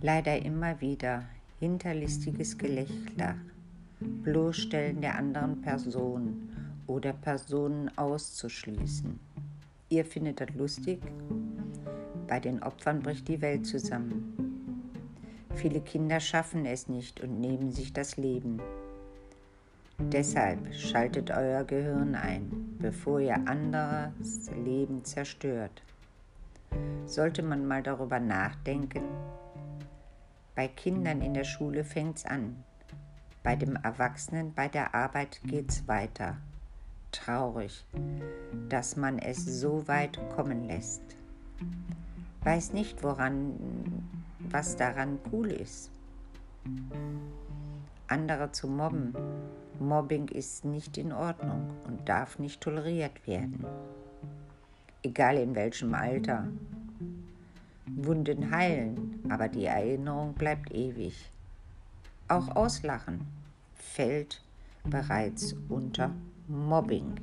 Leider immer wieder hinterlistiges Gelächter, Bloßstellen der anderen Person oder Personen auszuschließen. Ihr findet das lustig? Bei den Opfern bricht die Welt zusammen. Viele Kinder schaffen es nicht und nehmen sich das Leben. Deshalb schaltet euer Gehirn ein, bevor ihr anderes Leben zerstört. Sollte man mal darüber nachdenken, bei Kindern in der Schule fängt's an. Bei dem Erwachsenen bei der Arbeit geht's weiter. Traurig, dass man es so weit kommen lässt. Weiß nicht, woran, was daran cool ist. Andere zu mobben. Mobbing ist nicht in Ordnung und darf nicht toleriert werden. Egal in welchem Alter. Wunden heilen, aber die Erinnerung bleibt ewig. Auch Auslachen fällt bereits unter Mobbing.